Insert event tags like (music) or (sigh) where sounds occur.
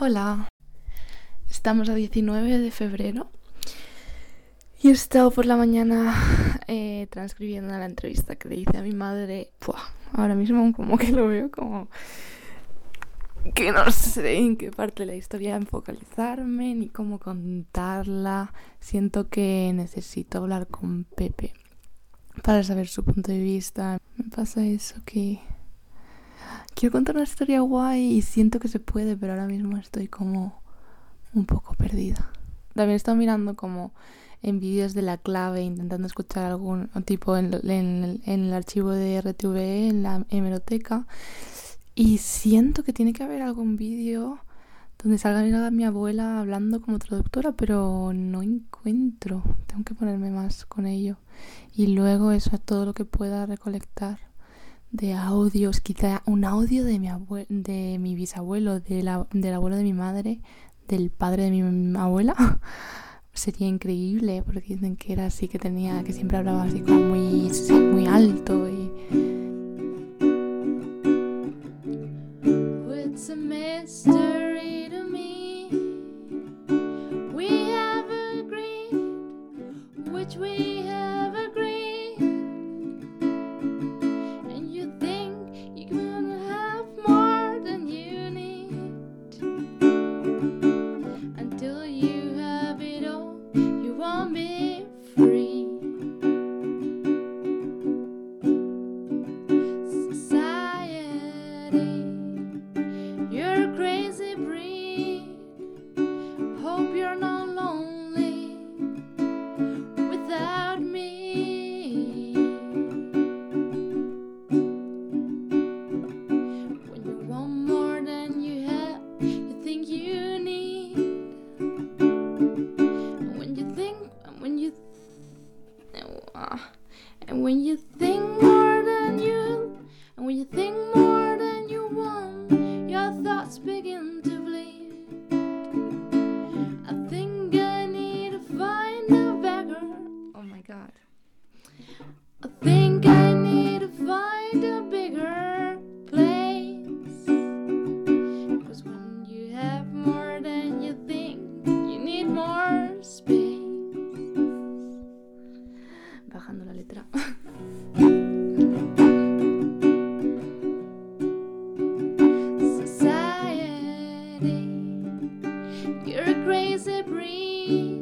Hola, estamos a 19 de febrero y he estado por la mañana eh, transcribiendo la entrevista que le hice a mi madre. ahora mismo como que lo veo como que no sé en qué parte de la historia focalizarme ni cómo contarla. Siento que necesito hablar con Pepe para saber su punto de vista. Me pasa eso que quiero contar una historia guay y siento que se puede, pero ahora mismo estoy como un poco perdida. También he estado mirando como en vídeos de la clave, intentando escuchar algún tipo en, el archivo de RTV, en la hemeroteca. Y siento que tiene que haber algún vídeo donde salga mi abuela hablando como traductora, pero no encuentro. Tengo que ponerme más con ello. Y luego eso es todo lo que pueda recolectar de audios, quizá un audio de mi, de mi bisabuelo, de la, del abuelo de mi madre, del padre de mi abuela. (laughs) Sería increíble porque dicen que era así, que tenía, que siempre hablaba así como muy, muy alto I think I need to find a bigger place. Cause when you have more than you think, you need more space. Bajando la letra. Society, you're a crazy breed.